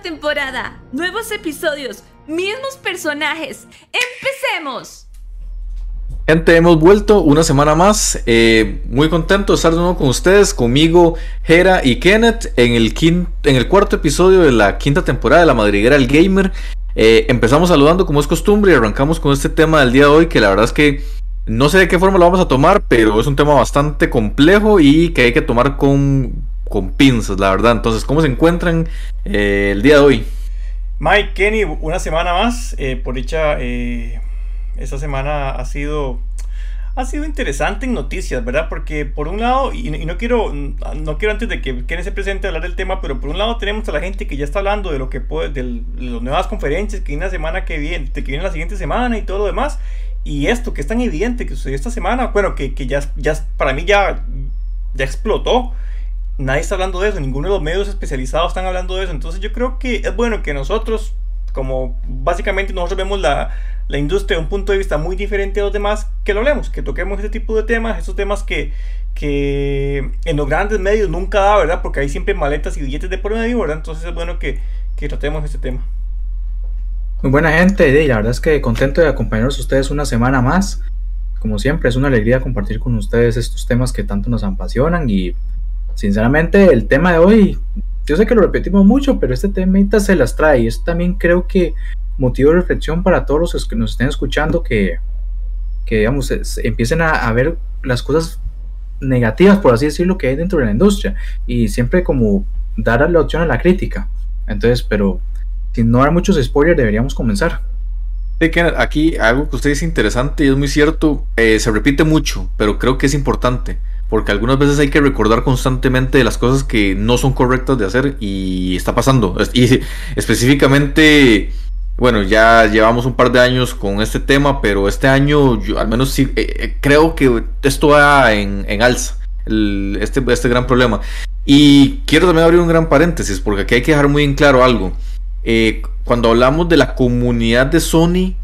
Temporada, nuevos episodios, mismos personajes. ¡Empecemos! Gente, hemos vuelto una semana más. Eh, muy contento de estar de nuevo con ustedes, conmigo, Hera y Kenneth, en el, en el cuarto episodio de la quinta temporada de La Madriguera del Gamer. Eh, empezamos saludando como es costumbre y arrancamos con este tema del día de hoy, que la verdad es que no sé de qué forma lo vamos a tomar, pero es un tema bastante complejo y que hay que tomar con con pinzas, la verdad. Entonces, ¿cómo se encuentran eh, el día de hoy? Mike, Kenny, una semana más. Eh, por dicha, eh, esta semana ha sido ha sido interesante en noticias, ¿verdad? Porque por un lado, y, no quiero no quiero antes de que Kenny se presente hablar del tema, pero por un lado tenemos a la gente que ya está hablando de lo que puede, de las nuevas conferencias que viene la semana que viene, que viene la siguiente semana y todo lo demás. Y esto que es tan evidente que sucedió esta semana, bueno, que, que ya, ya para mí ya, ya explotó nadie está hablando de eso, ninguno de los medios especializados están hablando de eso. Entonces yo creo que es bueno que nosotros, como básicamente nosotros vemos la, la industria de un punto de vista muy diferente a los demás, que lo hablemos, que toquemos este tipo de temas, esos temas que, que en los grandes medios nunca da, ¿verdad? Porque hay siempre maletas y billetes de por medio, ¿verdad? Entonces es bueno que, que tratemos este tema. Muy buena gente, y la verdad es que contento de acompañarnos a ustedes una semana más. Como siempre, es una alegría compartir con ustedes estos temas que tanto nos apasionan y sinceramente el tema de hoy, yo sé que lo repetimos mucho, pero este tema se las trae. Y es también creo que motivo de reflexión para todos los que nos estén escuchando que, que digamos, empiecen a, ver las cosas negativas, por así decirlo, que hay dentro de la industria. Y siempre como dar la opción a la crítica. Entonces, pero sin no dar muchos spoilers, deberíamos comenzar. Aquí algo que usted dice interesante y es muy cierto, eh, se repite mucho, pero creo que es importante porque algunas veces hay que recordar constantemente las cosas que no son correctas de hacer y está pasando. Y específicamente, bueno, ya llevamos un par de años con este tema, pero este año al menos sí eh, eh, creo que esto va en, alza, este, este gran problema. Y quiero también abrir un gran paréntesis, porque aquí hay que dejar muy en claro algo. Eh, cuando hablamos de la comunidad de Sony,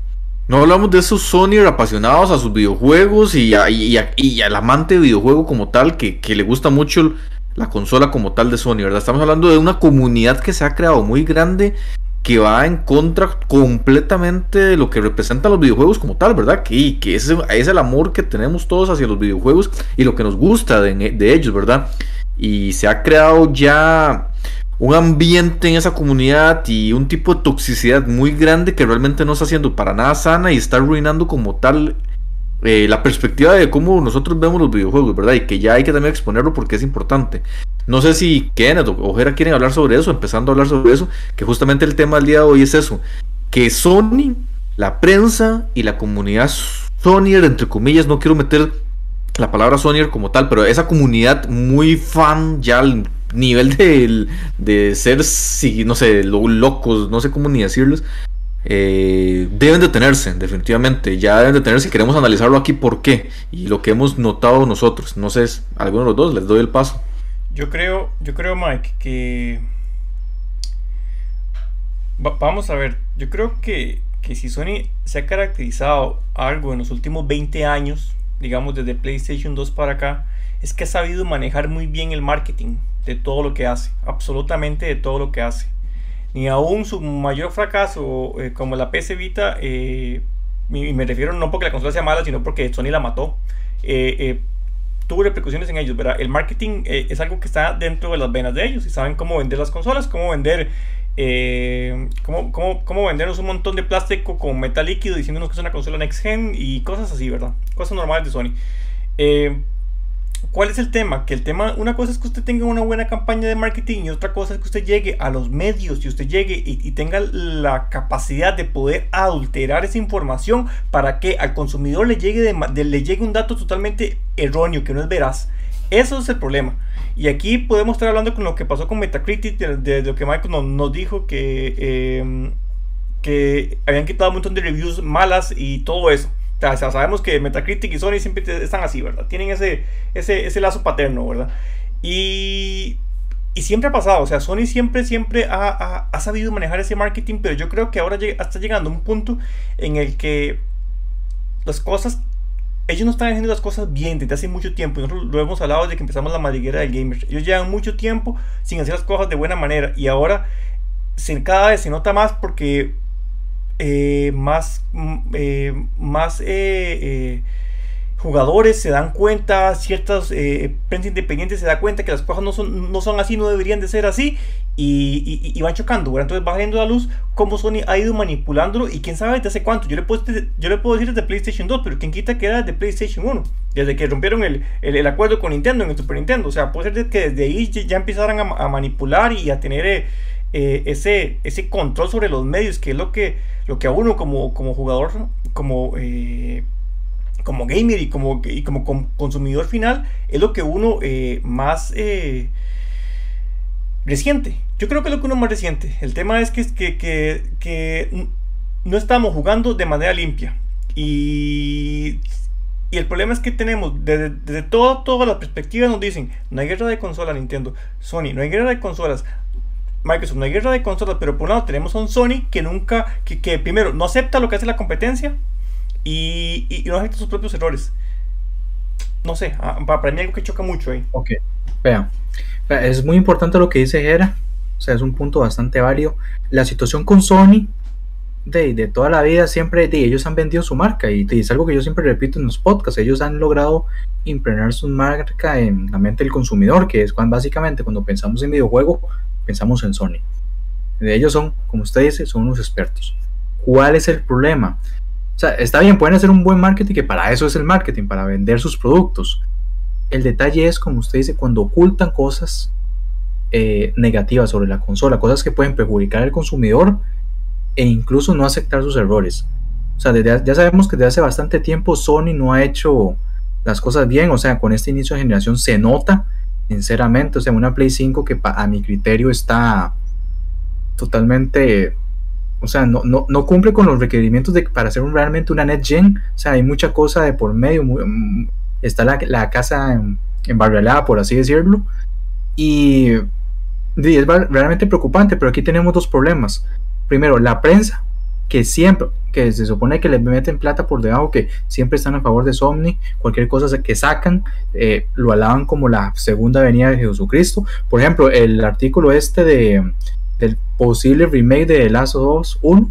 no hablamos de esos Sony apasionados a sus videojuegos y, al amante de videojuego como tal, que, le gusta mucho la consola como tal de Sony, ¿verdad? Estamos hablando de una comunidad que se ha creado muy grande, que va en contra completamente de lo que representan los videojuegos como tal, ¿verdad? Que, que es el amor que tenemos todos hacia los videojuegos y lo que nos gusta de ellos, ¿verdad? Y se ha creado ya un ambiente en esa comunidad y un tipo de toxicidad muy grande que realmente no está haciendo para nada sana y está arruinando como tal eh, la perspectiva de cómo nosotros vemos los videojuegos, ¿verdad? Y que ya hay que también exponerlo porque es importante. No sé si Kenneth o Ojera quieren hablar sobre eso, empezando a hablar sobre eso, que justamente el tema del día de hoy es eso, que Sony, la prensa y la comunidad Sonyer, entre comillas, no quiero meter la palabra Sonyer como tal, pero esa comunidad muy fan ya nivel de, de ser, no sé, locos, no sé cómo ni decirlos, eh, deben detenerse, definitivamente. Ya deben detenerse queremos analizarlo aquí por qué y lo que hemos notado nosotros. No sé, alguno de los dos, les doy el paso. Yo creo, yo creo, Mike, que. vamos a ver, yo creo que, que si Sony se ha caracterizado algo en los últimos 20 años, digamos desde PlayStation 2 para acá, es que ha sabido manejar muy bien el marketing de todo lo que hace, absolutamente de todo lo que hace. Ni aún su mayor fracaso, eh, como la PC Vita, eh, y me refiero no porque la consola sea mala, sino porque Sony la mató, eh, tuvo repercusiones en ellos, ¿verdad? El marketing es algo que está dentro de las venas de ellos y saben cómo vender las consolas, cómo vender cómo, cómo, cómo, vendernos un montón de plástico con metal líquido diciéndonos que es una consola next gen y cosas así, ¿verdad? Cosas normales de Sony. ¿Cuál es el tema? Que el tema, una cosa es que usted tenga una buena campaña de marketing y otra cosa es que usted llegue a los medios y usted llegue y, tenga la capacidad de poder adulterar esa información para que al consumidor le llegue, de, le llegue un dato totalmente erróneo, que no es veraz. Eso es el problema. Y aquí podemos estar hablando con lo que pasó con Metacritic, de, lo que Michael nos, dijo que, em, que habían quitado un montón de reviews malas y todo eso. O sea, sabemos que Metacritic y Sony siempre están así, ¿verdad? Tienen ese, ese, ese lazo paterno, ¿verdad? Y, y, siempre ha pasado, o sea, Sony siempre, siempre ha, ha, sabido manejar ese marketing, pero yo creo que ahora está llegando a un punto en el que las cosas, ellos no están haciendo las cosas bien desde hace mucho tiempo. Nosotros lo hemos hablado desde que empezamos la madriguera del gamer. Ellos llevan mucho tiempo sin hacer las cosas de buena manera y ahora cada vez se nota más porque eh, más, mm, eh, más eh, jugadores se dan cuenta, ciertas prensa independientes se da cuenta que las cosas no son, no son así, no deberían de ser así y, van chocando. Entonces va viendo la luz cómo Sony ha ido manipulándolo y quién sabe desde hace cuánto. Yo le puedo, yo le puedo decir desde PlayStation 2, pero quien quita que era desde PlayStation 1, desde que rompieron el, el, acuerdo con Nintendo en el Super Nintendo. O sea, puede ser que desde ahí ya empezaran a, manipular y a tener ese, ese control sobre los medios, que es lo que lo que a uno como, como jugador, como, eh, como gamer y como, y como consumidor final, es lo que uno eh, más eh, reciente. Yo creo que es lo que uno más reciente. El tema es que, que, que, que no estamos jugando de manera limpia. Y, y el problema es que tenemos, desde, desde todas las perspectivas nos dicen, no hay guerra de consola Nintendo, Sony, no hay guerra de consolas, Microsoft, no hay guerra de consolas, pero por un lado tenemos a un Sony que nunca, que, primero no acepta lo que hace la competencia y, no acepta sus propios errores. No sé, ah, para mí algo que choca mucho ahí. Ok, vean, es muy importante lo que dice Gera, o sea, es un punto bastante válido. La situación con Sony de, de, toda la vida siempre de, ellos han vendido su marca y, y, es algo que yo siempre repito en los podcasts, ellos han logrado impregnar su marca en la mente del consumidor, que es cuando básicamente cuando pensamos en videojuego pensamos en Sony. De ellos son, como usted dice, son unos expertos. ¿Cuál es el problema? O sea, está bien, pueden hacer un buen marketing, que para eso es el marketing, para vender sus productos. El detalle es, como usted dice, cuando ocultan cosas eh, negativas sobre la consola, cosas que pueden perjudicar al consumidor e incluso no aceptar sus errores. O sea, ya sabemos que desde hace bastante tiempo Sony no ha hecho las cosas bien, o sea, con este inicio de generación se nota sinceramente, o sea, una Play 5 que a mi criterio está totalmente, o sea, no, no, cumple con los requerimientos de, para ser realmente una Net Gen, o sea, hay mucha cosa de por medio, mm, está la, la casa en, embarrialada, por así decirlo, y, y es realmente preocupante, pero aquí tenemos dos problemas. Primero, la prensa, que siempre, que se supone que le meten plata por debajo, que siempre están a favor de Somni, cualquier cosa que sacan, eh, lo alaban como la segunda venida de Jesucristo. Por ejemplo, el artículo este de, del posible remake de Last of Us 1,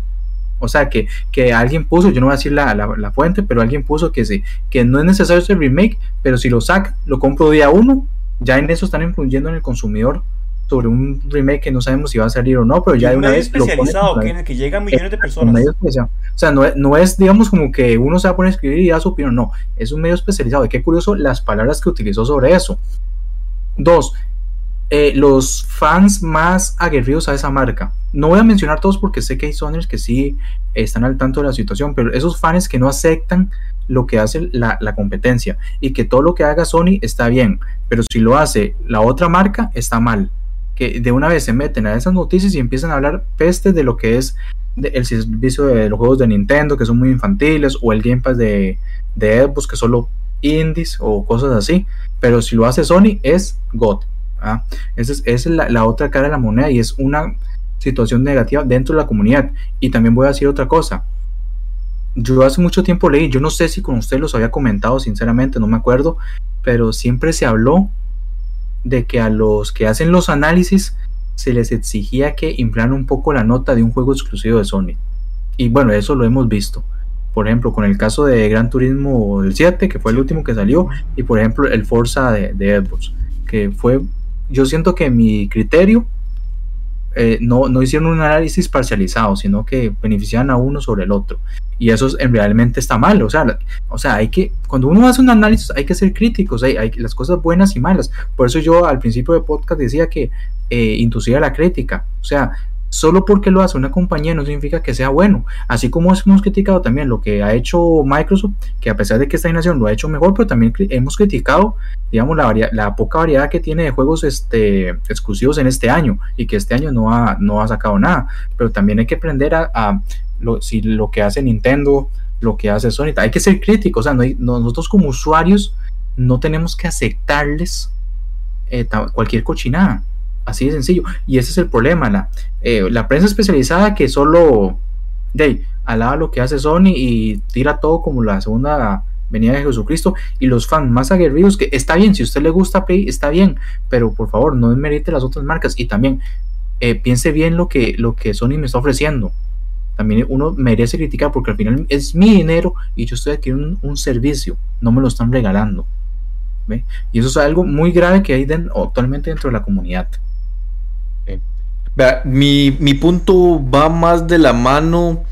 o sea, que, que alguien puso, yo no voy a decir la, la, fuente, pero alguien puso que sí, que no es necesario ese remake, pero si lo saca, lo compro día uno, ya en eso están influyendo en el consumidor sobre un remake que no sabemos si va a salir o no, pero ya de una vez especializado que, que llega a millones de personas. O sea, no, no, es, digamos, como que uno se va a poner a escribir y da su opinión, no, es un medio especializado. Y qué curioso las palabras que utilizó sobre eso. Dos, eh, los fans más aguerridos a esa marca. No voy a mencionar todos porque sé que hay soners que sí están al tanto de la situación, pero esos fans que no aceptan lo que hace la, la, competencia y que todo lo que haga Sony está bien, pero si lo hace la otra marca está mal que de una vez se meten a esas noticias y empiezan a hablar peste de lo que es el servicio de los juegos de Nintendo, que son muy infantiles, o el Game Pass de, de Xbox, que solo indies o cosas así. Pero si lo hace Sony, es God. ¿ah? Esa es, la, la, otra cara de la moneda y es una situación negativa dentro de la comunidad. Y también voy a decir otra cosa. Yo hace mucho tiempo leí, yo no sé si con usted los había comentado, sinceramente, no me acuerdo, pero siempre se habló de que a los que hacen los análisis se les exigía que inflaran un poco la nota de un juego exclusivo de Sony. Y bueno, eso lo hemos visto. Por ejemplo, con el caso de Gran Turismo el 7, que fue el último que salió, y por ejemplo el Forza de, de Xbox, que fue, yo siento que mi criterio eh, no, no hicieron un análisis parcializado, sino que beneficiaban a uno sobre el otro. Y eso es, realmente está mal. O sea, o sea, hay que, cuando uno hace un análisis, hay que ser críticos, hay, hay las cosas buenas y malas. Por eso yo al principio del podcast decía que eh, inducía la crítica. O sea, solo porque lo hace una compañía no significa que sea bueno. Así como hemos criticado también lo que ha hecho Microsoft, que a pesar de que esta generación lo ha hecho mejor, pero también hemos criticado, digamos, la, la poca variedad que tiene de juegos este, exclusivos en este año y que este año no ha, no ha sacado nada. Pero también hay que aprender a, lo, si lo que hace Nintendo, lo que hace Sony, hay que ser críticos. O sea, nosotros como usuarios no tenemos que aceptarles eh, cualquier cochinada. Así de sencillo. Y ese es el problema. La, eh, la prensa especializada que solo de alaba lo que hace Sony y tira todo como la segunda venida de Jesucristo. Y los fans más aguerridos, que está bien, si usted le gusta Play, está bien. Pero por favor, no desmerite las otras marcas. Y también eh, piense bien lo que, lo que Sony me está ofreciendo. También uno merece criticar porque al final es mi dinero y yo estoy aquí un, un servicio, no me lo están regalando. ¿ve? Y eso es algo muy grave que hay den- actualmente dentro de la comunidad. Mi, mi punto va más de la mano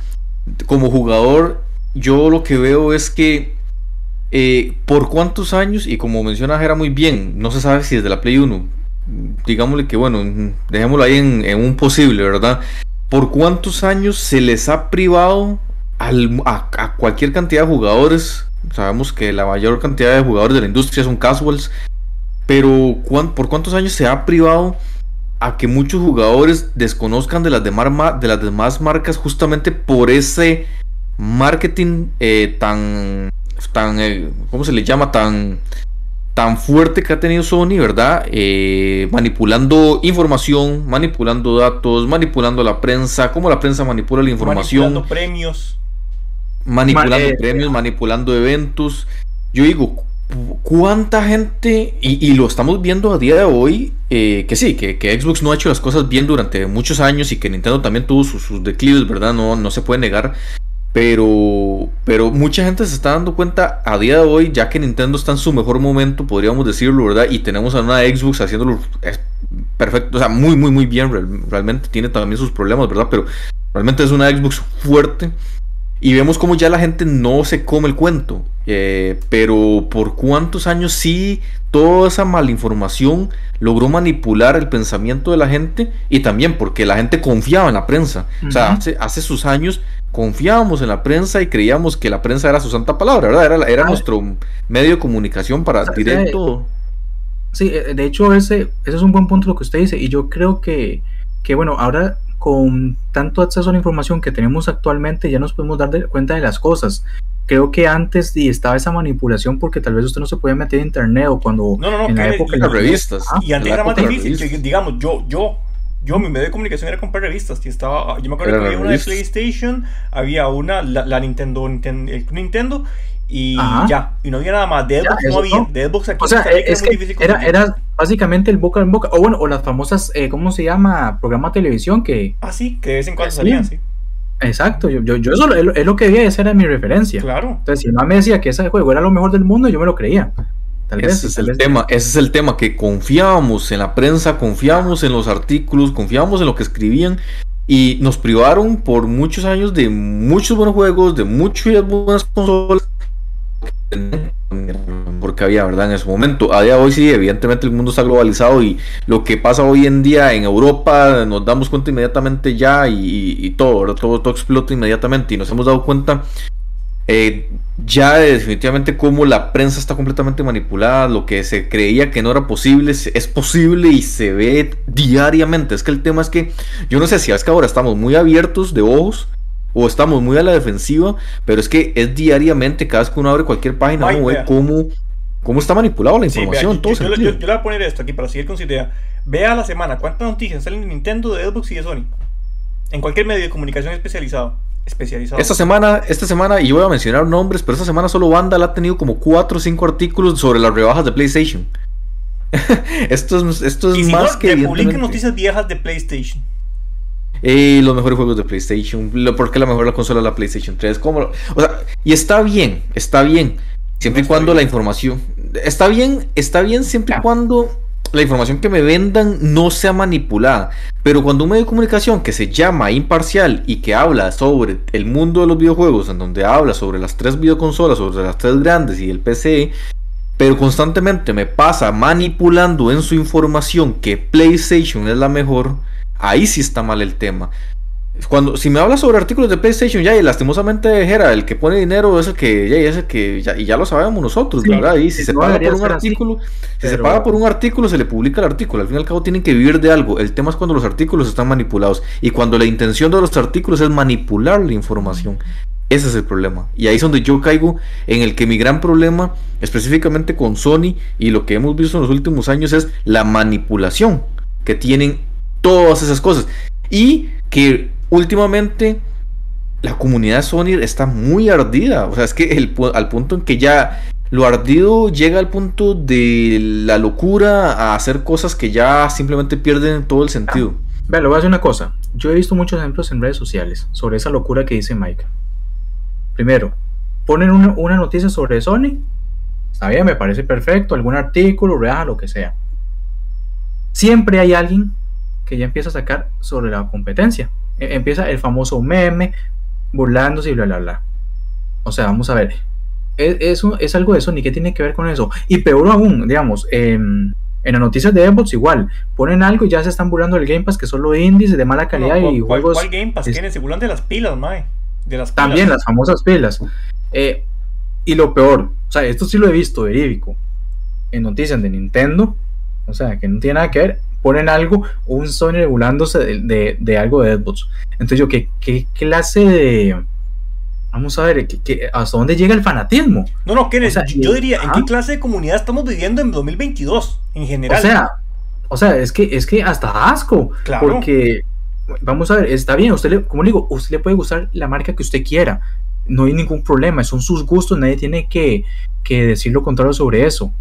como jugador. Yo lo que veo es que eh, por cuántos años, y como menciona Jera muy bien, no se sabe si desde la Play 1, digámosle que bueno, dejémoslo ahí en, un posible, ¿verdad? ¿Por cuántos años se les ha privado a cualquier cantidad de jugadores? Sabemos que la mayor cantidad de jugadores de la industria son casuals, pero ¿cuán- ¿por cuántos años se ha privado a que muchos jugadores desconozcan de las, ma- de las demás marcas justamente por ese marketing eh, tan, tan eh, ¿cómo se le llama? Tan, tan fuerte que ha tenido Sony, ¿verdad? Eh, manipulando información, manipulando datos, manipulando la prensa, cómo la prensa manipula la información Manipulando premios. manipulando Ma- premios, manipulando eventos. Yo digo, ¿cuánta gente, y, lo estamos viendo a día de hoy, eh, que sí, que, que Xbox no ha hecho las cosas bien durante muchos años y que Nintendo también tuvo sus, sus declives, ¿verdad? No, no se puede negar. Pero, pero mucha gente se está dando cuenta a día de hoy, ya que Nintendo está en su mejor momento, podríamos decirlo, ¿verdad? Y tenemos a una Xbox haciéndolo perfecto, o sea, muy, muy, muy bien. real- Realmente tiene también sus problemas, ¿verdad? Pero realmente es una Xbox fuerte. Y vemos como ya la gente no se come el cuento. eh, pero por cuántos años sí toda esa malinformación logró manipular el pensamiento de la gente. Y también porque la gente confiaba en la prensa. O sea, hace, hace sus años confiábamos en la prensa y creíamos que la prensa era su santa palabra, ¿verdad? Era, era Ah. nuestro medio de comunicación para O sea, directo. Sí, eh, de hecho ese, ese es un buen punto lo que usted dice y yo creo que, que bueno, ahora con tanto acceso a la información que tenemos actualmente ya nos podemos dar de- cuenta de las cosas. Creo que antes sí, estaba esa manipulación porque tal vez usted no se podía meter en internet o cuando No, no, no, en la época Las la- revistas. Ah, Y antes era más difícil, revistas. digamos, yo, yo, yo, mi medio de comunicación era comprar revistas. Y estaba, yo me acuerdo que había una de. PlayStation, había una, la, la Nintendo, Ninten- el Nintendo, y Ajá. ya, y no había nada más. De Ya, Xbox no había, no. de Xbox aquí O sea, es que difícil era, era básicamente el boca en boca, o bueno, o las famosas, eh, ¿cómo se llama? Programa de televisión que... Ah, sí, que de vez en cuando Sí. salían, sí. Exacto, yo, yo, yo eso lo- es, lo, es lo que veía, esa era mi referencia. Claro. Entonces, si no me decía que ese juego era lo mejor del mundo, yo me lo creía. Tal vez, Ese es tal el vez- tema, ese es el tema, que confiábamos en la prensa, confiábamos en los artículos, confiábamos en lo que escribían y nos privaron por muchos años de muchos buenos juegos, de muchas buenas consolas, porque había, ¿verdad? En ese momento. A día de hoy sí, evidentemente el mundo está globalizado y lo que pasa hoy en día en Europa nos damos cuenta inmediatamente ya y, todo, ¿verdad? Todo, explota inmediatamente y nos hemos dado cuenta eh, ya de definitivamente cómo la prensa está completamente manipulada, lo que se creía que no era posible es posible y se ve diariamente. Es que el tema es que yo no sé si es que ahora estamos muy abiertos de ojos o estamos muy a la defensiva, pero es que es diariamente, cada vez que uno abre cualquier página, Ay, uno ve cómo, cómo está manipulada la Sí, información. vea, en todo yo, yo- yo- yo le voy a poner esto aquí para seguir con su idea. Vea a la semana cuántas noticias salen de Nintendo, de Xbox y de Sony. En cualquier medio de comunicación especializado. Especializado. Esta semana, esta semana, y yo voy a mencionar nombres, pero esta semana solo Vandal ha tenido como 4 o 5 artículos sobre las rebajas de PlayStation. esto es, esto es y si más no, que que publiquen noticias viejas de PlayStation. Eh, los mejores juegos de PlayStation, lo, ¿por qué la mejor la consola es la PlayStation 3? ¿Cómo lo- o sea, y está bien, está bien, siempre No y cuando la información, está bien, está bien siempre y cuando la información que me vendan no sea manipulada. Pero cuando un medio de comunicación que se llama imparcial y que habla sobre el mundo de los videojuegos, en donde habla sobre las tres videoconsolas, sobre las tres grandes y el PC, pero constantemente me pasa manipulando en su información que PlayStation es la mejor, ahí sí está mal el tema. Cuando, si me habla sobre artículos de PlayStation, ya, y lastimosamente Jera, el que pone dinero es el que, ya, y es el que, ya, y ya lo sabemos nosotros, Sí, ¿verdad? Y si se paga por un así, artículo, si se paga por un artículo, se le publica el artículo. Al fin y al cabo tienen que vivir de algo. El tema es cuando los artículos están manipulados. Y cuando la intención de los artículos es manipular la información. Ese es el problema. Y ahí es donde yo caigo en el que mi gran problema, específicamente con Sony y lo que hemos visto en los últimos años, es la manipulación que tienen todas esas cosas. Y que últimamente la comunidad Sony está muy ardida. O sea, es que al punto en que ya lo ardido llega al punto de la locura a hacer cosas que ya simplemente pierden todo el sentido. Vea, le voy a decir una cosa. Yo he visto muchos ejemplos en redes sociales sobre esa locura que dice Mike. Primero, ponen una, una noticia sobre Sony. Está bien, me parece perfecto. Algún artículo, real, lo que sea. Siempre hay alguien que ya empieza a sacar sobre la competencia. E- empieza el famoso meme, burlándose y bla, bla, bla. O sea, vamos a ver. Es, eso es algo de Sony. ¿Qué tiene que ver con eso? Y peor aún, digamos, em, en las noticias de Xbox igual. Ponen algo y ya se están burlando del Game Pass, que solo indies de mala calidad No, y ¿cuál, juegos. ¿Cuál Game Pass? es- ¿Quiénes? Se burlan de las pilas, mae. De las pilas. También las famosas pilas. Eh, y lo peor, o sea, esto sí lo he visto verídico. En noticias de Nintendo, o sea, que no tiene nada que ver, ponen algo, un Sony regulándose de, de- de algo de Xbox. Entonces yo, ¿qué, qué clase de... Vamos a ver, ¿qué- qué- ¿hasta dónde llega el fanatismo? No, no, Kenneth, O sea, yo, diría, ¿en qué clase de comunidad estamos viviendo en 2022? En general. O sea, o sea, es que es que hasta asco, Claro. porque vamos a ver, está bien, usted le, como le digo, usted le puede gustar la marca que usted quiera, no hay ningún problema, son sus gustos, nadie tiene que, que decir lo contrario sobre eso.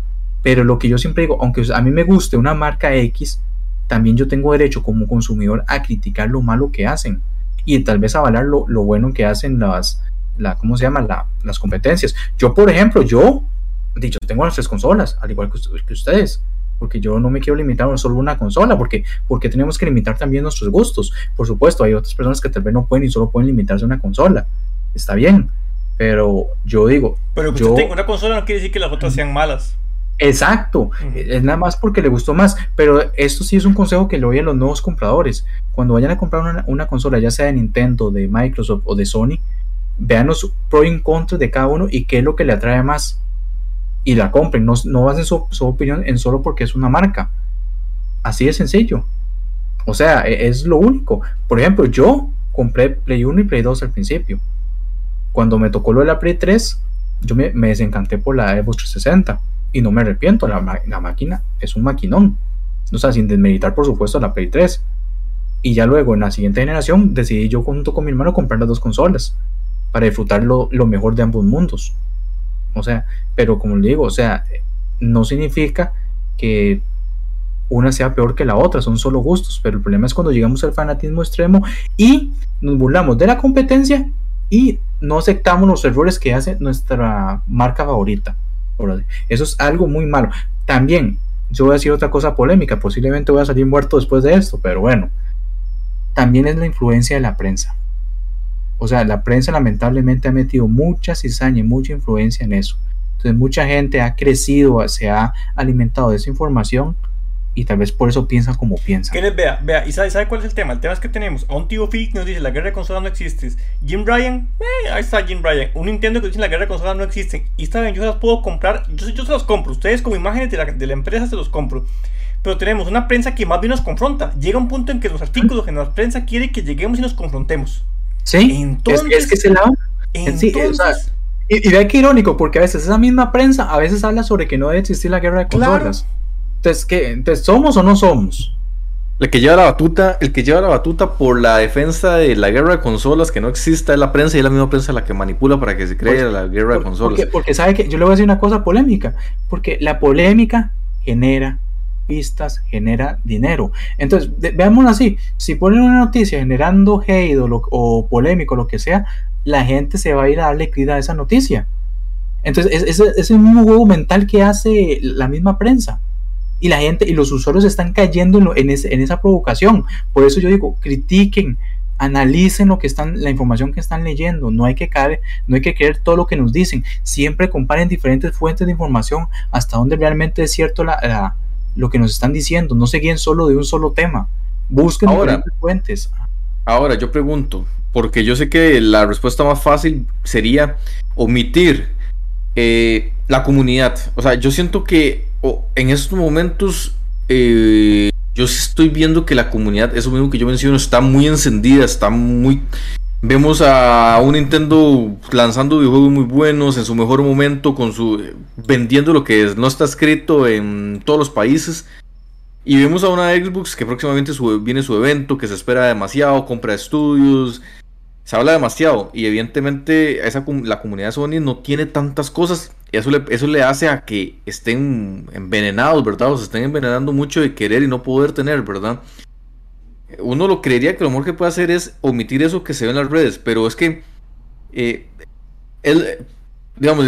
Pero lo que yo siempre digo, aunque a mí me guste una marca X, también yo tengo derecho como consumidor a criticar lo malo que hacen y tal vez avalar lo, lo bueno que hacen las, la, ¿cómo se llama? La- las competencias. Yo, por ejemplo, yo, dicho, tengo las tres consolas, al igual que, usted- que ustedes, porque yo no me quiero limitar a solo una consola, porque, porque tenemos que limitar también nuestros gustos. Por supuesto, hay otras personas que tal vez no pueden y solo pueden limitarse a una consola. Está bien, pero yo digo, Pero que yo- usted tenga una consola no quiere decir que las otras sean malas. Exacto, es nada más porque le gustó más, pero esto sí es un consejo que le doy a los nuevos compradores. Cuando vayan a comprar una, una consola, ya sea de Nintendo, de Microsoft o de Sony, vean los pros y contras de cada uno y qué es lo que le atrae más. Y la compren, no, no basen su, su opinión en solo porque es una marca. Así de sencillo. O sea, e- es lo único. Por ejemplo, yo compré Play 1 y Play 2 al principio. Cuando me tocó lo de la Play 3, yo me, me desencanté por la Xbox 360 y no me arrepiento, la, la máquina es un maquinón. O sea, sin desmeritar, por supuesto, la Play 3. Y ya luego, en la siguiente generación, decidí yo junto con mi hermano comprar las dos consolas para disfrutar lo, lo mejor de ambos mundos. O sea, pero como le digo, o sea, no significa que una sea peor que la otra, son solo gustos, pero el problema es cuando llegamos al fanatismo extremo y nos burlamos de la competencia y no aceptamos los errores que hace nuestra marca favorita. Eso es algo muy malo. También, yo voy a decir otra cosa polémica, posiblemente voy a salir muerto después de esto, pero bueno, también es la influencia de la prensa. O sea, la prensa lamentablemente ha metido mucha cizaña y mucha influencia en eso. Entonces mucha gente ha crecido, se ha alimentado de esa información y tal vez por eso piensan como piensan. Vea, vea, ¿y sabe, sabe cuál es el tema? El tema es que tenemos a un tío Phil que nos dice la guerra de consolas no existe. Jim Ryan, eh, ahí está Jim Ryan. Un Nintendo que dice la guerra de consolas no existe. Y está bien, yo se las puedo comprar, yo, yo se las compro. Ustedes como imágenes de la, de la empresa se los compro. Pero tenemos una prensa que más bien nos confronta. Llega un punto en que los artículos en la prensa quiere que lleguemos y nos confrontemos. Sí, Entonces- es, es que ese lado. Sí, o sea, Entonces, Y, y vea qué irónico, porque a veces esa misma prensa a veces habla sobre que no debe existir la guerra de Claro. Entonces, ¿qué? Entonces, ¿somos o no somos? El que lleva la batuta, el que lleva la batuta por la defensa de la guerra de consolas que no exista es la prensa y es la misma prensa la que manipula para que se cree Pues, la guerra de consolas. Porque, porque sabe que yo le voy a decir una cosa polémica, porque la polémica genera pistas, genera dinero. Entonces, veámoslo así, si ponen una noticia generando hate o, lo- o polémico, lo que sea, la gente se va a ir a darle clic a esa noticia. Entonces, es, es, es el mismo juego mental que hace la misma prensa. Y la gente y los usuarios están cayendo en, lo- en, ese- en esa provocación. Por eso yo digo, critiquen, analicen lo que están, la información que están leyendo. No hay que caer, no hay que creer todo lo que nos dicen. Siempre comparen diferentes fuentes de información hasta donde realmente es cierto la- la- lo que nos están diciendo. No se guíen solo de un solo tema. Busquen Ahora- diferentes fuentes. Ahora, yo pregunto, porque yo sé que la respuesta más fácil sería omitir eh, la comunidad. O sea, yo siento que en estos momentos eh, yo sí estoy viendo que la comunidad, eso mismo que yo menciono, está muy encendida, está muy... Vemos a un Nintendo lanzando videojuegos muy buenos en su mejor momento, con su vendiendo lo que no está escrito en todos los países. Y vemos a una Xbox que próximamente viene su evento, que se espera demasiado, compra estudios, se habla demasiado. Y evidentemente la comunidad Sony no tiene tantas cosas. Eso le, eso le hace a que estén envenenados, ¿verdad? O se estén envenenando mucho de querer y no poder tener, ¿verdad? uno lo creería que lo mejor que puede hacer es omitir eso que se ve en las redes, pero es que eh, digamos,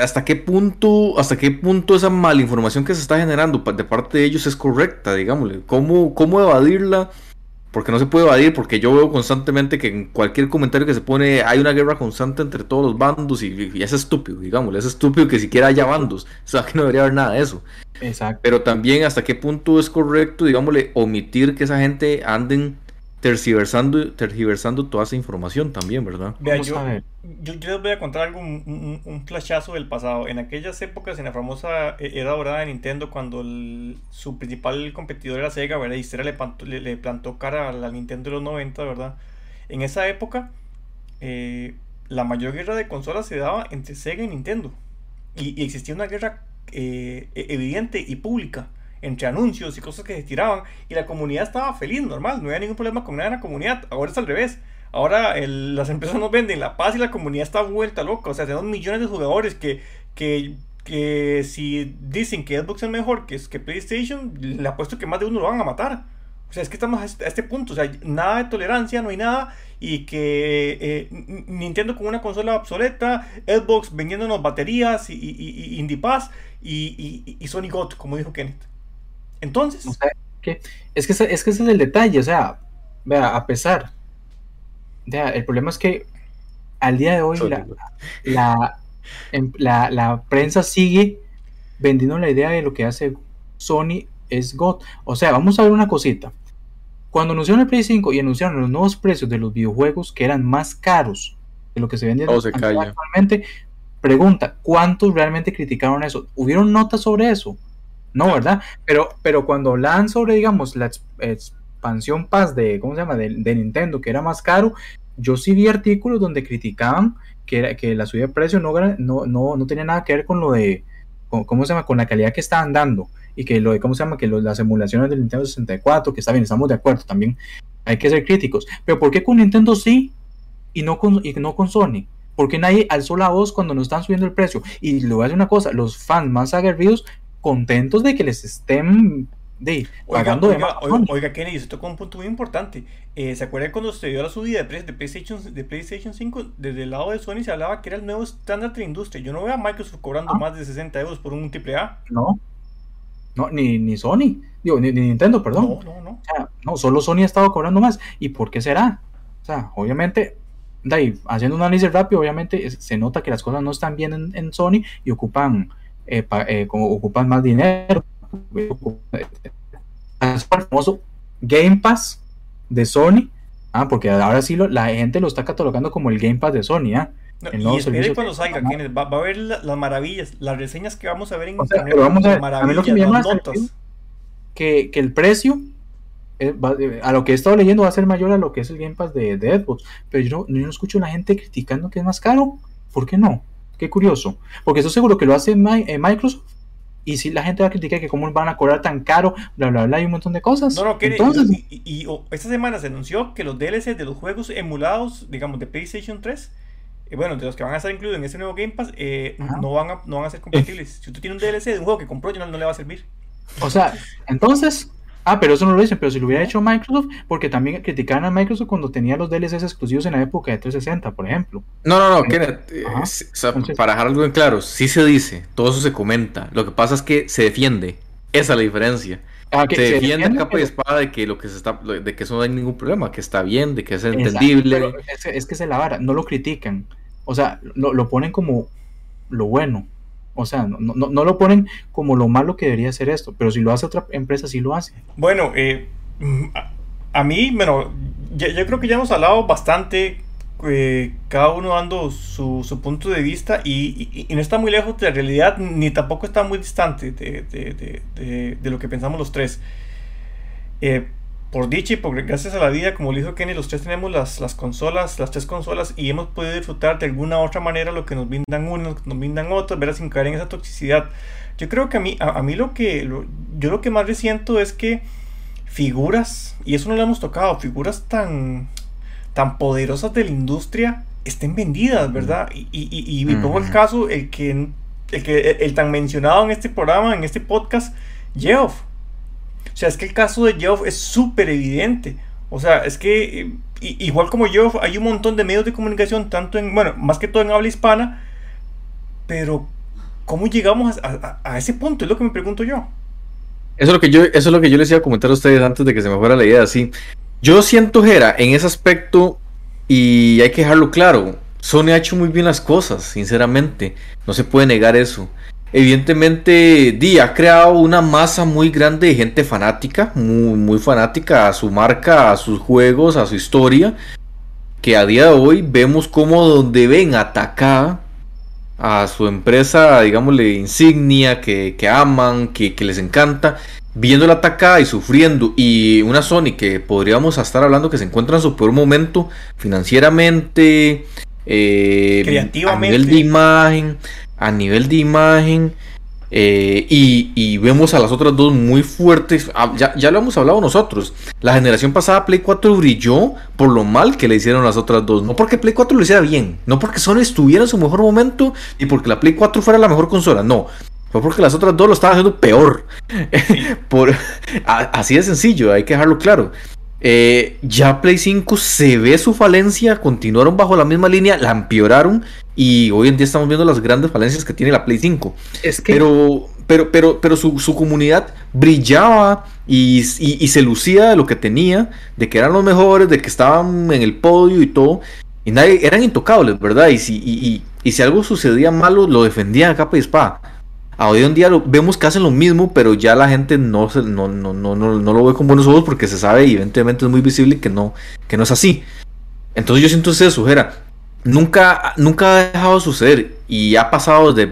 hasta qué punto, hasta qué punto esa malinformación que se está generando de parte de ellos es correcta, digámosle, cómo, cómo evadirla porque no se puede evadir, porque yo veo constantemente que en cualquier comentario que se pone hay una guerra constante entre todos los bandos y, es estúpido, digamos, es estúpido que siquiera haya bandos, o sea que no debería haber nada de eso. Exacto. Pero también hasta qué punto es correcto, digámosle, omitir que esa gente anden tergiversando, tergiversando toda esa información también, ¿verdad? Vea, yo, yo, les voy a contar algo, un, un, flashazo del pasado. En aquellas épocas, en la famosa e, era dorada de Nintendo, cuando su principal competidor era Sega, ¿verdad? Y Sega le, plantó, le, plantó cara a la Nintendo de los 90, ¿verdad? En esa época, eh, la mayor guerra de consolas se daba entre Sega y Nintendo. Y, existía una guerra eh, e, evidente y pública entre anuncios y cosas que se tiraban y la comunidad estaba feliz, normal, no había ningún problema con nada en la comunidad. Ahora es al revés. Ahora las empresas nos venden la paz y la comunidad está vuelta loca. O sea, tenemos millones de jugadores que, que, que si dicen que Xbox es mejor que, que PlayStation, le apuesto que más de uno lo van a matar. O sea, es que estamos a este, este punto. O sea, nada de tolerancia, no hay nada. Y que eh, Nintendo con una consola obsoleta, Xbox vendiéndonos baterías y, y, y Indie Pass y, y, Sony God, como dijo Kenneth. Entonces. es, que ese, es que ese es el detalle, o sea, vea, a pesar. el problema es que al día de hoy em, la, la, prensa sigue vendiendo la idea de lo que hace Sony es God. O sea, vamos a ver una cosita. Cuando anunciaron el Play 5 y anunciaron los nuevos precios de los videojuegos que eran más caros de lo que se venden actualmente, pregunta, ¿cuántos realmente criticaron eso? ¿Hubieron notas sobre eso? No, ¿verdad? Pero, pero cuando hablaban sobre, digamos, la expansión Paz de, ¿cómo se llama? De, Nintendo, que era más caro, yo sí vi artículos donde criticaban que, que la subida de precio no, no, no, tenía nada que ver con lo de, ¿cómo se llama? Con la calidad que estaban dando y que lo de, ¿cómo se llama? Que las emulaciones del Nintendo 64, que está bien, estamos de acuerdo, también hay que ser críticos. Pero ¿por qué con Nintendo sí y no con, y no con Sony? ¿Por qué nadie alzó la voz cuando no están subiendo el precio? Y le voy a decir una cosa, los fans más aguerridos contentos de que les estén de, pagando oiga, de oiga, Kenny, se tocó un punto muy importante. Eh, ¿Se acuerdan cuando se dio la subida de precios de PlayStation, de PlayStation 5? Desde el lado de Sony se hablaba que era el nuevo estándar de la industria. Yo no veo a Microsoft cobrando ah. más de 60 euros por un AAA. No. No, ni, ni Sony. Digo, ni, Nintendo, perdón. No, no, no. O sea, no, solo Sony ha estado cobrando más. ¿Y por qué será? O sea, obviamente, de haciendo un análisis rápido, obviamente se nota que las cosas no están bien en, en Sony y ocupan eh, eh, como ocupan más dinero. el famoso Game Pass de Sony, ah, porque ahora sí la gente lo está catalogando como el Game Pass de Sony, ¿ah? y espere cuando salga, va, va, a ver las maravillas, las reseñas que vamos a ver en internet. vamos a, ver, lo que me llama que, que el precio eh, a lo que he estado leyendo va a ser mayor a lo que es el Game Pass de, de Xbox, pero yo no, yo no escucho a la gente criticando que es más caro. ¿Por qué no? Qué curioso. Porque estoy seguro que lo hace eh, Microsoft. Y si la gente va a criticar que cómo van a cobrar tan caro, bla, bla, bla, y un montón de cosas. No, no, Entonces, y, esta semana se anunció que los DLC de los juegos emulados, digamos, de PlayStation 3, eh, bueno, de los que van a estar incluidos en ese nuevo Game Pass, eh, no, van a, no van a ser compatibles. si usted tiene un DLC de un juego que compró, no, no le va a servir. O sea, entonces, Ah, pero eso no lo dicen, pero si lo hubiera hecho Microsoft, porque también criticaban a Microsoft cuando tenía los DLCs exclusivos en la época de 360, por ejemplo. No, no, no, Kenneth, eh, para dejar algo en claro, sí se dice, todo eso se comenta, lo que pasa es que se defiende, esa es la diferencia. Ah, se, defiende, a capa y espada de que lo que se está, de que eso no hay ningún problema, que está bien, de que es entendible. es, que se la vara, no lo critican, o sea, lo, lo ponen como lo bueno. O sea, no, no, no, lo ponen como lo malo que debería ser esto, pero si lo hace otra empresa, sí lo hace. Bueno, eh, a, mí, bueno, yo, creo que ya hemos hablado bastante, eh, cada uno dando su, su, punto de vista y, no está muy lejos de la realidad, ni tampoco está muy distante de, de, de, de lo que pensamos los tres. Eh, por dicha y por gracias a la vida, como le dijo Kenny, los tres tenemos las, las consolas, las tres consolas, y hemos podido disfrutar de alguna otra manera lo que nos brindan unos, nos brindan otros, ver sin caer en esa toxicidad. Yo creo que a mí, a, mí lo que, yo lo que más resiento es que figuras, y eso no lo hemos tocado, figuras tan, tan poderosas de la industria estén vendidas, ¿verdad? Y, y, y, y pongo el caso, el que, el que, el tan mencionado en este programa, en este podcast, Geoff. O sea, es que el caso de Geoff es súper evidente. O sea, es que eh, igual como yo, hay un montón de medios de comunicación, tanto en, bueno, más que todo en habla hispana, pero ¿cómo llegamos a, ese punto? Es lo que me pregunto yo. Eso es lo que yo, eso es lo que yo les iba a comentar a ustedes antes de que se me fuera la idea así. Yo siento, Jera, en ese aspecto, y hay que dejarlo claro, Sony ha hecho muy bien las cosas, sinceramente. No se puede negar eso. Evidentemente, Di ha creado una masa muy grande de gente fanática, muy, muy fanática a su marca, a sus juegos, a su historia. Que a día de hoy vemos como donde ven atacada a su empresa, digámosle, insignia, que, aman, que, les encanta, viéndola atacada y sufriendo. Y una Sony que podríamos estar hablando que se encuentra en su peor momento financieramente, eh, creativamente, a nivel de imagen, a nivel de imagen. Eh, y, vemos a las otras dos muy fuertes. Ah, ya, ya, lo hemos hablado nosotros. La generación pasada Play 4 brilló por lo mal que le hicieron las otras dos. No porque Play 4 lo hiciera bien. No porque Sony estuviera en su mejor momento. Y porque la Play 4 fuera la mejor consola. No. Fue porque las otras dos lo estaban haciendo peor. por, así de sencillo. Hay que dejarlo claro. Eh, ya Play 5 se ve su falencia, continuaron bajo la misma línea, la empeoraron y hoy en día estamos viendo las grandes falencias que tiene la Play 5. Es que... Pero, pero, pero, pero su, comunidad brillaba y, se lucía de lo que tenía, de que eran los mejores, de que estaban en el podio y todo. Y nadie, eran intocables, ¿verdad? Y si, y, si algo sucedía malo, lo defendían a capa y espada. Hoy en día lo, vemos que hacen lo mismo, pero ya la gente no, no, no, no, no, lo ve con buenos ojos porque se sabe y evidentemente es muy visible que no, que no es así. Entonces yo siento ese sujera nunca, nunca ha dejado de suceder y ha pasado de,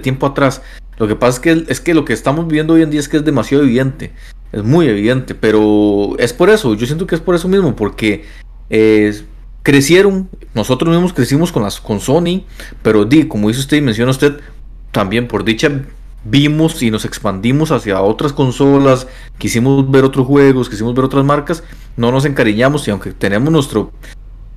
tiempo atrás. Lo que pasa es que, es que lo que estamos viendo hoy en día es que es demasiado evidente. Es muy evidente, pero es por eso. Yo siento que es por eso mismo, porque eh, crecieron. Nosotros mismos crecimos con, las, con Sony, pero di, como dice usted y menciona usted, también por dicha vimos y nos expandimos hacia otras consolas, quisimos ver otros juegos, quisimos ver otras marcas, no nos encariñamos y aunque tenemos nuestro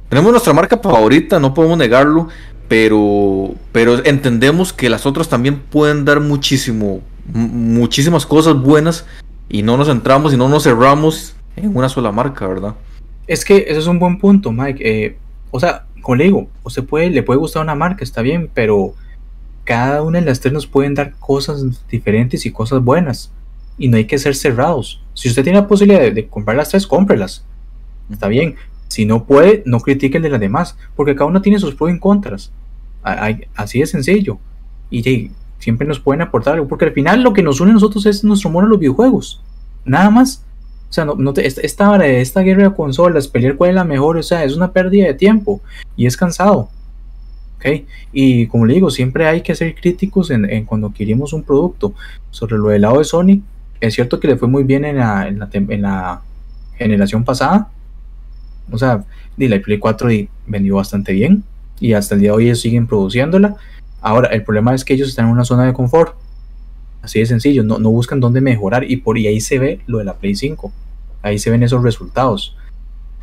tenemos nuestra marca favorita, no podemos negarlo, pero, pero entendemos que las otras también pueden dar muchísimo, muchísimas cosas buenas y no nos centramos y no nos cerramos en una sola marca, ¿verdad? Es que ese es un buen punto, Mike. Eh, o sea, como le digo, usted puede, le puede gustar una marca, está bien, pero cada una de las tres nos pueden dar cosas diferentes y cosas buenas. Y no hay que ser cerrados. Si usted tiene la posibilidad de, de comprar las tres, cómprelas. Está bien, si no puede, no critique el de las demás, porque cada uno tiene sus pros y contras. Así de sencillo. Y siempre nos pueden aportar algo, porque al final lo que nos une a nosotros es nuestro amor a los videojuegos. Nada más. O sea, no, esta, esta guerra de consolas, pelear cuál es la mejor, o sea, es una pérdida de tiempo y es cansado. ¿Ok? Y como le digo, siempre hay que ser críticos en, cuando adquirimos un producto. Sobre lo del lado de Sony, es cierto que le fue muy bien en la, en la, en la generación pasada, o sea, la Play 4 vendió bastante bien y hasta el día de hoy siguen produciéndola. Ahora, el problema es que ellos están en una zona de confort. Así de sencillo, no, no buscan dónde mejorar y por ahí se ve lo de la Play 5. Ahí se ven esos resultados.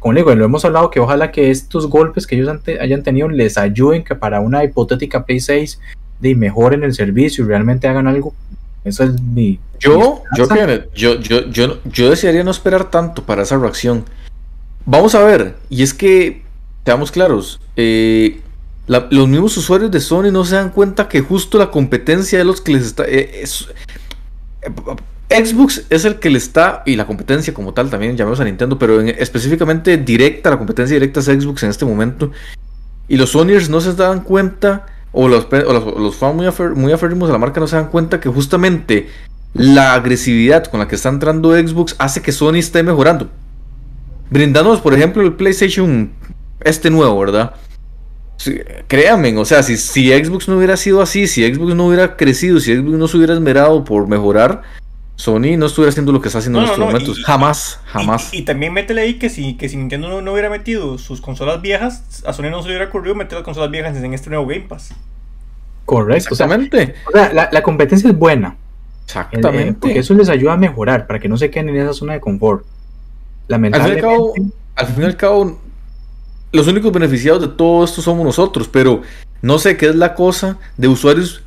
Como le digo, lo hemos hablado que ojalá que estos golpes que ellos hayan tenido les ayuden que para una hipotética Play 6 de mejoren el servicio y realmente hagan algo. Eso es mi. Yo, yo, yo, yo, yo, yo desearía no esperar tanto para esa reacción. Vamos a ver, y es que, seamos claros, eh, los mismos usuarios de Sony no se dan cuenta que justo la competencia de los que les está... Eh, eh, Xbox es el que le está, y la competencia como tal también, llamemos a Nintendo, pero específicamente directa, la competencia directa es Xbox en este momento. Y los Sonyers no se dan cuenta, o los, fans muy, muy aférrimos a la marca no se dan cuenta que justamente la agresividad con la que está entrando Xbox hace que Sony esté mejorando brindándonos, por ejemplo, el PlayStation este nuevo, ¿verdad? créanme, o sea, si Xbox no hubiera sido así, si Xbox no hubiera crecido, si Xbox no se hubiera esmerado por mejorar, Sony no estuviera haciendo lo que está haciendo en estos momentos. jamás, jamás. Y, también métele ahí que si, que si Nintendo no, hubiera metido sus consolas viejas, a Sony no se le hubiera ocurrido meter las consolas viejas en este nuevo Game Pass. Correcto. Exactamente. O sea, la, competencia es buena. Exactamente. Eh, porque eso les ayuda a mejorar, para que no se queden en esa zona de confort. Lamentablemente. Al fin y al cabo, los únicos beneficiados de todo esto somos nosotros, pero no sé qué es la cosa de usuarios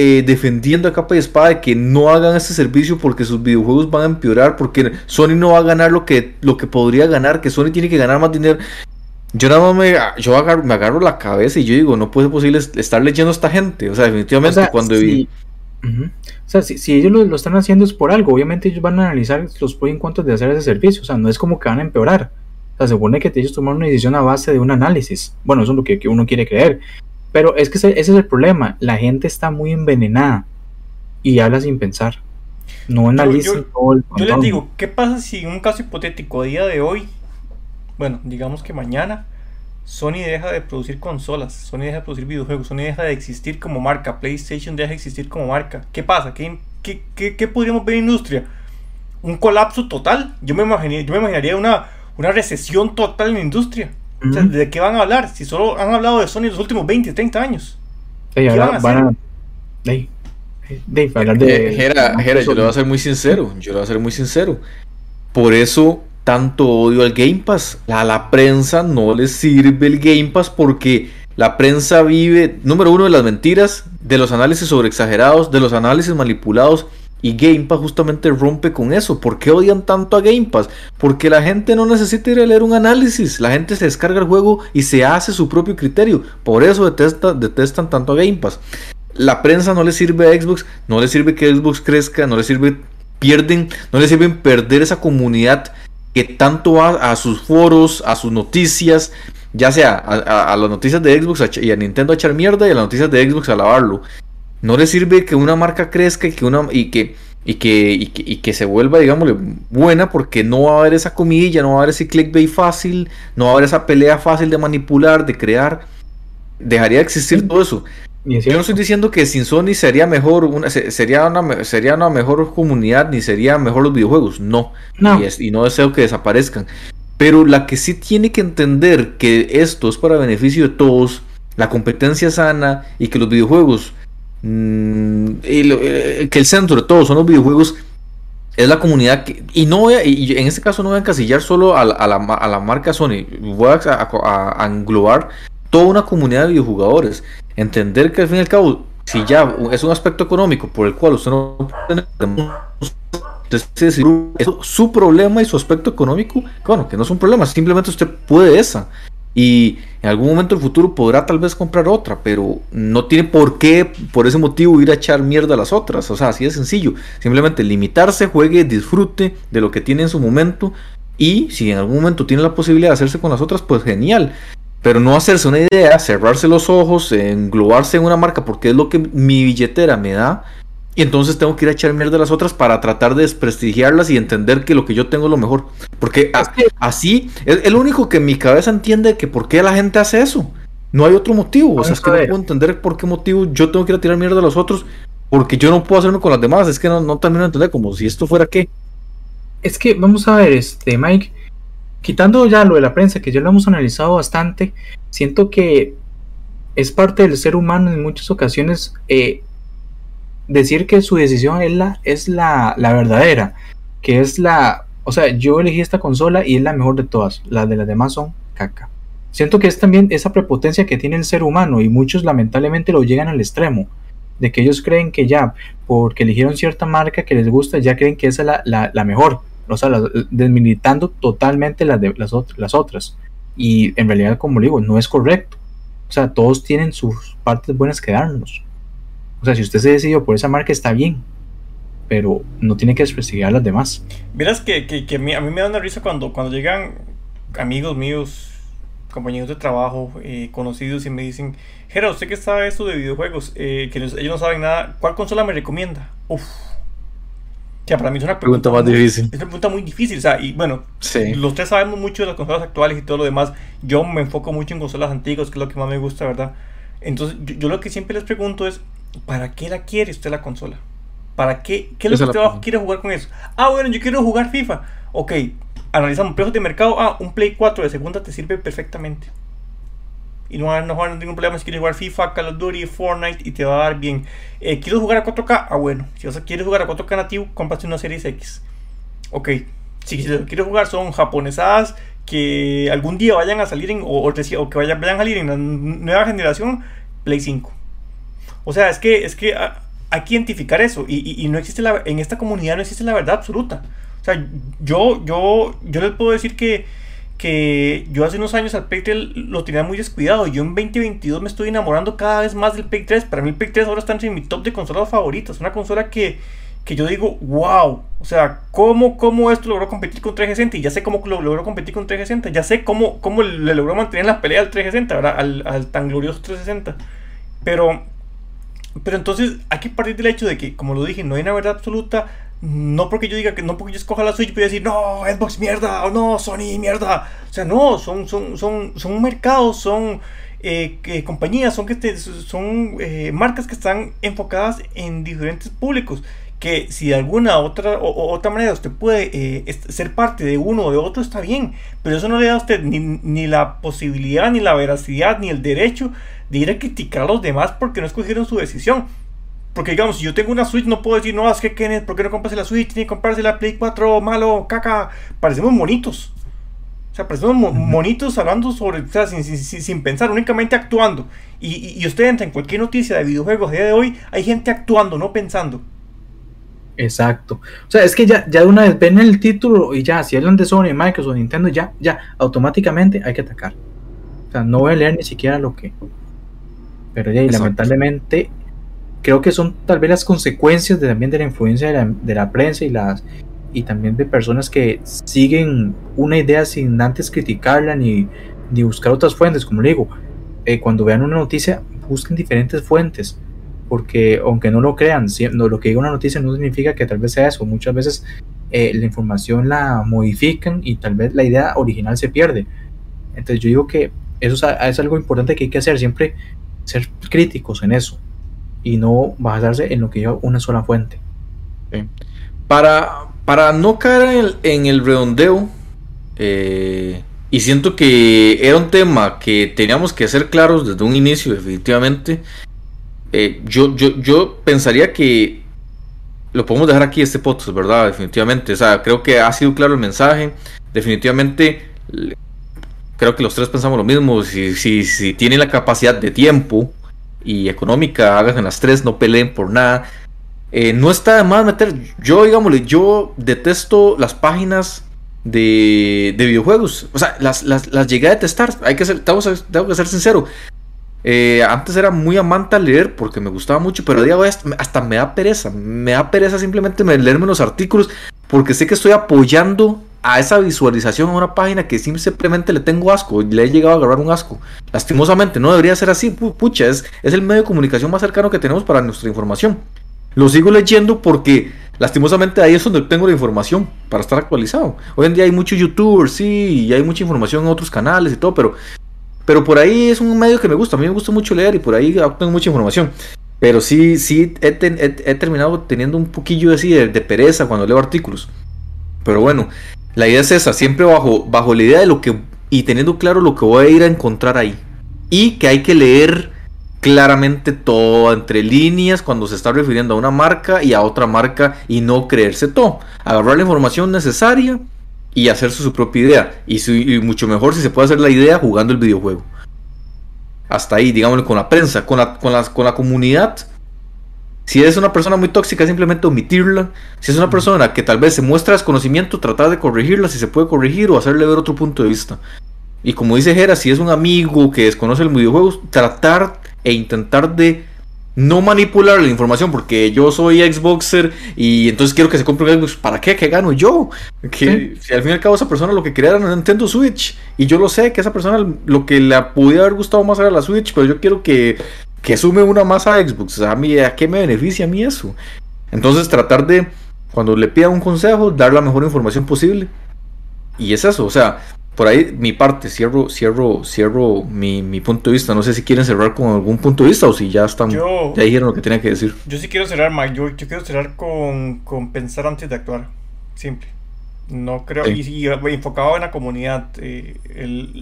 eh, defendiendo a capa y espada de que no hagan este servicio porque sus videojuegos van a empeorar, porque Sony no va a ganar lo que, lo que podría ganar, que Sony tiene que ganar más dinero. Yo nada más me, yo agarro, me agarro la cabeza y yo digo, no puede ser posible estar leyendo a esta gente. O sea, definitivamente cuando vi... O sea, si, ellos lo, están haciendo es por algo, obviamente ellos van a analizar los pros y contras de hacer ese servicio, o sea, no es como que van a empeorar. O sea, se supone que ellos tomaron una decisión a base de un análisis. Bueno, eso es lo que, uno quiere creer. Pero es que ese, es el problema, la gente está muy envenenada y habla sin pensar. No analiza todo el Yo les digo, ¿qué pasa si en un caso hipotético a día de hoy, bueno, digamos que mañana, Sony deja de producir consolas, Sony deja de producir videojuegos, Sony deja de existir como marca, PlayStation deja de existir como marca. ¿Qué pasa? ¿Qué, qué, podríamos ver en industria? ¿Un colapso total? Yo me, imaginaría, yo me imaginaría una, una recesión total en la industria. ¿De qué van a hablar? Si solo han hablado de Sony los últimos 20, 30 años. ¿Qué van a hacer? de, Jera, yo le voy a ser muy sincero. Yo le voy a ser muy sincero. Por eso tanto odio al Game Pass. A la prensa no le sirve el Game Pass porque la prensa vive, número uno, de las mentiras, de los análisis sobreexagerados, de los análisis manipulados. Y Game Pass justamente rompe con eso. ¿Por qué odian tanto a Game Pass? Porque la gente no necesita ir a leer un análisis. La gente se descarga el juego y se hace su propio criterio. Por eso detesta, detestan tanto a Game Pass. La prensa no le sirve a Xbox, no le sirve que Xbox crezca, no le sirve, pierden, no le sirven perder esa comunidad que tanto va a sus foros, a sus noticias, ya sea a, las noticias de Xbox y a Nintendo a echar mierda y a las noticias de Xbox a lavarlo. No le sirve que una marca crezca y que una y que y que, y que, se vuelva, digámosle, buena porque no va a haber esa comidilla, no va a haber ese clickbait fácil, no va a haber esa pelea fácil de manipular, de crear. Dejaría de existir todo eso. Yo no estoy diciendo que sin Sony sería mejor una, sería una, sería una mejor comunidad ni sería mejor los videojuegos. No. Y, no deseo que desaparezcan. Pero la que sí tiene que entender que esto es para beneficio de todos, la competencia sana y que los videojuegos, mm, eh, que el centro de todos son los videojuegos, es la comunidad y no voy y en este caso no voy a encasillar solo a, la, marca Sony, voy a englobar toda una comunidad de videojugadores entender que al fin y al cabo, si ya es un aspecto económico por el cual usted no puede es su problema y su aspecto económico, bueno, que no es un problema, simplemente usted puede esa. Y en algún momento del futuro podrá tal vez comprar otra, pero no tiene por qué, por ese motivo, ir a echar mierda a las otras. O sea, así de sencillo. Simplemente limitarse, juegue, disfrute de lo que tiene en su momento. Y si en algún momento tiene la posibilidad de hacerse con las otras, pues genial pero no hacerse una idea, cerrarse los ojos, englobarse en una marca porque es lo que mi billetera me da. Y entonces tengo que ir a echar mierda a las otras para tratar de desprestigiarlas y entender que lo que yo tengo es lo mejor. Porque así es el único que mi cabeza entiende que por qué la gente hace eso. No hay otro motivo. o sea, es que no puedo entender por qué motivo yo tengo que ir a tirar mierda a los otros. Porque yo no puedo hacerme con las demás. Es que no, no termino de entender como si esto fuera qué. Es que vamos a ver, este, Mike quitando ya lo de la prensa, que ya lo hemos analizado bastante, siento que es parte del ser humano en muchas ocasiones eh, decir que su decisión es la, es la, la, verdadera, que es la, o sea, yo elegí esta consola y es la mejor de todas, las de las demás son caca. Siento que es también esa prepotencia que tiene el ser humano y muchos lamentablemente lo llegan al extremo, de que ellos creen que ya, porque eligieron cierta marca que les gusta, ya creen que esa es la, la, la mejor o sea, desmilitando totalmente las, de, las, las otras. Y en realidad, como digo, no es correcto. O sea, todos tienen sus partes buenas que darnos. O sea, si usted se decidió por esa marca, está bien. Pero no tiene que desprestigiar a las demás. Miras que, que, a, mí, me da una risa cuando, cuando llegan amigos míos, compañeros de trabajo, eh, conocidos y me dicen, Jera, usted que sabe esto de videojuegos, eh, que ellos no saben nada, ¿cuál consola me recomienda? Uf, que para mí es una pregunta, más difícil. Es una pregunta muy difícil. O sea, y bueno, los tres sabemos mucho de las consolas actuales y todo lo demás. Yo me enfoco mucho en consolas antiguas, que es lo que más me gusta, ¿verdad? Entonces, yo, lo que siempre les pregunto es: ¿para qué la quiere usted la consola? ¿Para qué? ¿Qué es lo que usted quiere jugar con eso? Ah, bueno, yo quiero jugar FIFA. Ok, analizamos precios de mercado. Ah, un Play 4 de segunda te sirve perfectamente y no va, no a ningún problema si quieres jugar FIFA, Call of Duty, Fortnite y te va a dar bien. Eh, ¿Quieres jugar a 4K? Ah, bueno. Si vas a, quieres jugar a 4K nativo, cómprate una Series X. Ok. Si quieres jugar son japonesadas que algún día vayan a salir en, o, o que vayan, vayan, a salir en la nueva generación, Play 5. O sea, es que, es que hay que identificar eso. Y, no existe en esta comunidad no existe la verdad absoluta. O sea, yo, yo, yo les puedo decir que, que yo hace unos años al Play 3 lo tenía muy descuidado. Yo en 2022 me estoy enamorando cada vez más del Play 3. Para mí el Play 3 ahora está entre mi top de consolas favoritas. Una consola que, que yo digo, wow. O sea, ¿cómo, cómo esto logró competir con 360? Y ya sé cómo lo logró competir con 360. Ya sé cómo, cómo le logró mantener la pelea al 360, Al, al tan glorioso 360. Pero pero entonces hay que partir del hecho de que, como lo dije, no hay una verdad absoluta. No porque yo diga que no porque yo escoja la Switch voy a decir no, Xbox mierda o no, Sony mierda. O sea, no, son, son, son, son mercados, son eh, compañías, son, que son eh, marcas que están enfocadas en diferentes públicos. Que si de alguna otra, o, otra manera usted puede eh, ser parte de uno o de otro, está bien. Pero eso no le da a usted ni, ni la posibilidad, ni la veracidad, ni el derecho de ir a criticar a los demás porque no escogieron su decisión. Porque digamos, si yo tengo una Switch, no puedo decir, no, es que Kenneth, ¿por qué no compras la Switch? Ni comprarse la Play 4, malo, caca. Parecemos monitos. O sea, parecemos monitos hablando sobre, o sea, sin, sin, pensar, únicamente actuando. Y, y, usted entra en cualquier noticia de videojuegos a día de hoy, hay gente actuando, no pensando. Exacto. O sea, es que ya, ya de una vez ven el título y ya, si hablan de Sony, Microsoft, Nintendo, ya, ya, automáticamente hay que atacar. O sea, no voy a leer ni siquiera lo que, pero ya, lamentablemente creo que son tal vez las consecuencias de, también de la influencia de la, prensa y las y también de personas que siguen una idea sin antes criticarla ni, ni buscar otras fuentes, como le digo, eh, cuando vean una noticia busquen diferentes fuentes, porque aunque no lo crean, no, lo que diga una noticia no significa que tal vez sea eso, muchas veces eh, la información la modifican y tal vez la idea original se pierde. Entonces yo digo que eso es algo importante que hay que hacer, siempre ser críticos en eso y no basarse en lo que yo una sola fuente. Para, para no caer en el, redondeo, eh, y siento que era un tema que teníamos que ser claros desde un inicio, definitivamente. Eh, yo, yo, yo pensaría que lo podemos dejar aquí este podcast, ¿verdad? Definitivamente. O sea, creo que ha sido claro el mensaje. Definitivamente creo que los tres pensamos lo mismo. Si, si, si tienen la capacidad de tiempo y económica, hagan las tres, no peleen por nada. Eh, no está de más meter. Yo, digámosle, yo detesto las páginas de, de videojuegos. O sea, las, las, las, llegué a detestar. Hay que ser, tengo, que ser sincero. Eh, antes era muy amante a leer porque me gustaba mucho, pero día de hasta me da pereza. Me da pereza simplemente leerme los artículos porque sé que estoy apoyando a esa visualización a una página que simplemente le tengo asco, le he llegado a agarrar un asco. Lastimosamente, no debería ser así. Pucha, es, es el medio de comunicación más cercano que tenemos para nuestra información. Lo sigo leyendo porque lastimosamente ahí es donde tengo la información para estar actualizado. Hoy en día hay muchos youtubers, sí, y hay mucha información en otros canales y todo, pero, pero por ahí es un medio que me gusta. A mí me gusta mucho leer y por ahí tengo mucha información. Pero sí, sí, he, terminado teniendo un poquillo así de, de pereza cuando leo artículos. Pero bueno, la idea es esa, siempre bajo, bajo la idea de lo que. y teniendo claro lo que voy a ir a encontrar ahí. Y que hay que leer claramente todo entre líneas cuando se está refiriendo a una marca y a otra marca y no creerse todo. Agarrar la información necesaria y hacerse su propia idea. Y, mucho mejor si se puede hacer la idea jugando el videojuego. Hasta ahí, digámoslo, con la prensa, con la, con con la comunidad si es una persona muy tóxica, simplemente omitirla. Si es una persona que tal vez se muestra desconocimiento, tratar de corregirla si se puede corregir o hacerle ver otro punto de vista. Y como dice Jera, si es un amigo que desconoce el videojuego, tratar e intentar de no manipular la información porque yo soy Xboxer y entonces quiero que se compre un Xbox. ¿Para qué? ¿Qué gano yo? Que si al fin y al cabo esa persona lo que quería era una Nintendo Switch y yo lo sé que esa persona lo que le pudiera haber gustado más era la Switch, pero yo quiero que que sume una más a Xbox. ¿a, mí, ¿A qué me beneficia a mí eso? Entonces tratar de, cuando le pida un consejo, dar la mejor información posible. Y es eso, o sea, por ahí mi parte, cierro, cierro, cierro mi, mi punto de vista. No sé si quieren cerrar con algún punto de vista o si ya están, ya dijeron lo que tenían que decir. Yo sí quiero cerrar, Mike. Yo, yo quiero cerrar con, con pensar antes de actuar. Simple. No creo, y, enfocado en la comunidad. Eh,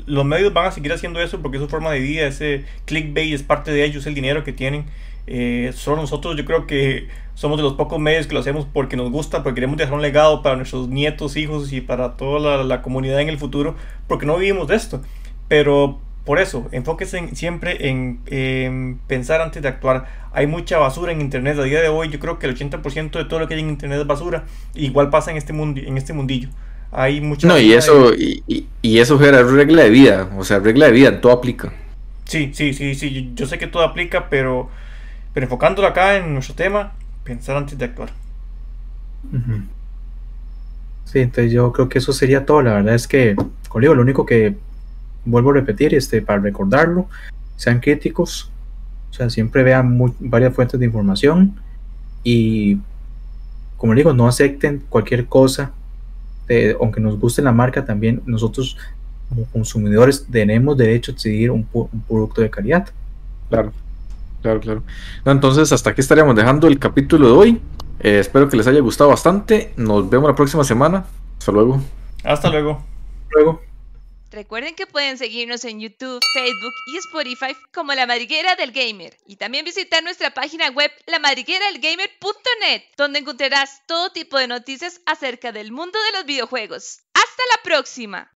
los medios van a seguir haciendo eso porque es su forma de vida, ese clickbait es parte de ellos, el dinero que tienen. Eh, solo nosotros yo creo que somos de los pocos medios que lo hacemos porque nos gusta, porque queremos dejar un legado para nuestros nietos, hijos y para toda la, comunidad en el futuro, porque no vivimos de esto. Pero por eso, enfóquese siempre en, pensar antes de actuar. Hay mucha basura en Internet. A día de hoy yo creo que el 80% de todo lo que hay en Internet es basura. Igual pasa en este, mundo, en este mundillo. Hay mucha... No, y eso, y, y, eso era regla de vida. O sea, regla de vida, todo aplica. Sí, sí, sí, sí. Yo, sé que todo aplica, pero, pero enfocándolo acá en nuestro tema, pensar antes de actuar. Sí, entonces yo creo que eso sería todo. La verdad es que, conmigo, lo único que vuelvo a repetir, este, para recordarlo, sean críticos, o sea, siempre vean varias fuentes de información y, como digo, no acepten cualquier cosa, aunque nos guste la marca, también nosotros como consumidores tenemos derecho a decidir un, producto de calidad. Claro, claro, claro. entonces, hasta aquí estaríamos dejando el capítulo de hoy. Eh, espero que les haya gustado bastante. Nos vemos la próxima semana. Hasta luego. Hasta luego. Luego. Recuerden que pueden seguirnos en YouTube, Facebook y Spotify como La Madriguera del Gamer y también visitar nuestra página web lamadrigueradelgamer.net donde encontrarás todo tipo de noticias acerca del mundo de los videojuegos. ¡Hasta la próxima!